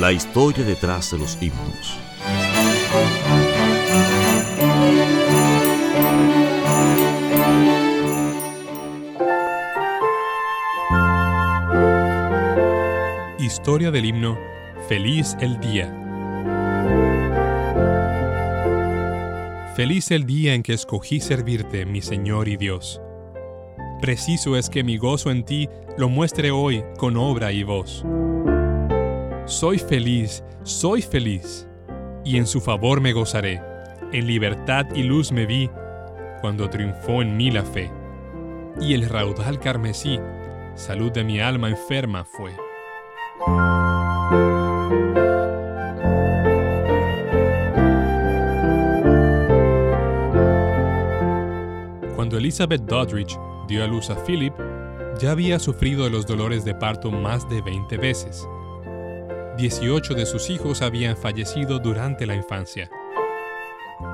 La historia detrás de los himnos. Historia del himno Feliz el día. Feliz el día en que escogí servirte, mi Señor y Dios. Preciso es que mi gozo en ti lo muestre hoy con obra y voz. Soy feliz, soy feliz, y en su favor me gozaré. En libertad y luz me vi, cuando triunfó en mí la fe. Y el raudal carmesí, salud de mi alma enferma fue. Cuando Elizabeth Doddridge dio a luz a Philip, ya había sufrido los dolores de parto más de 20 veces. 18 de sus hijos habían fallecido durante la infancia.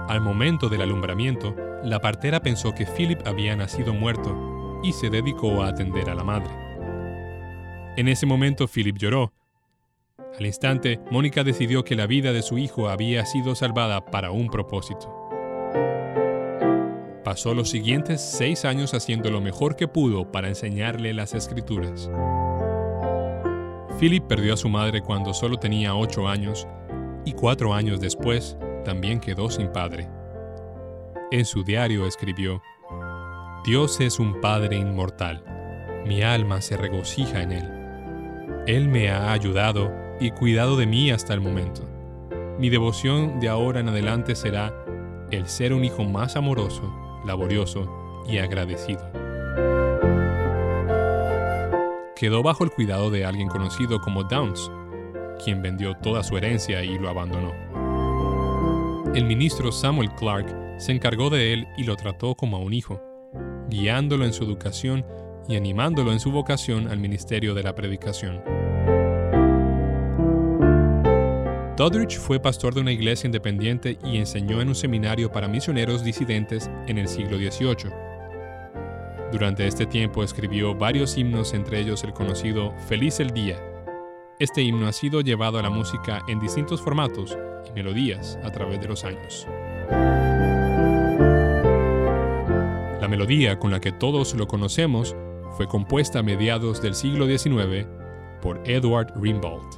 Al momento del alumbramiento, la partera pensó que Philip había nacido muerto y se dedicó a atender a la madre. En ese momento Philip lloró. Al instante, Mónica decidió que la vida de su hijo había sido salvada para un propósito. Pasó los siguientes seis años haciendo lo mejor que pudo para enseñarle las escrituras. Philip perdió a su madre cuando solo tenía ocho años y cuatro años después también quedó sin padre. En su diario escribió, Dios es un Padre inmortal, mi alma se regocija en Él. Él me ha ayudado y cuidado de mí hasta el momento. Mi devoción de ahora en adelante será el ser un hijo más amoroso, laborioso y agradecido quedó bajo el cuidado de alguien conocido como Downs, quien vendió toda su herencia y lo abandonó. El ministro Samuel Clark se encargó de él y lo trató como a un hijo, guiándolo en su educación y animándolo en su vocación al ministerio de la predicación. Doddridge fue pastor de una iglesia independiente y enseñó en un seminario para misioneros disidentes en el siglo XVIII. Durante este tiempo escribió varios himnos, entre ellos el conocido Feliz el Día. Este himno ha sido llevado a la música en distintos formatos y melodías a través de los años. La melodía con la que todos lo conocemos fue compuesta a mediados del siglo XIX por Edward Rimbaud.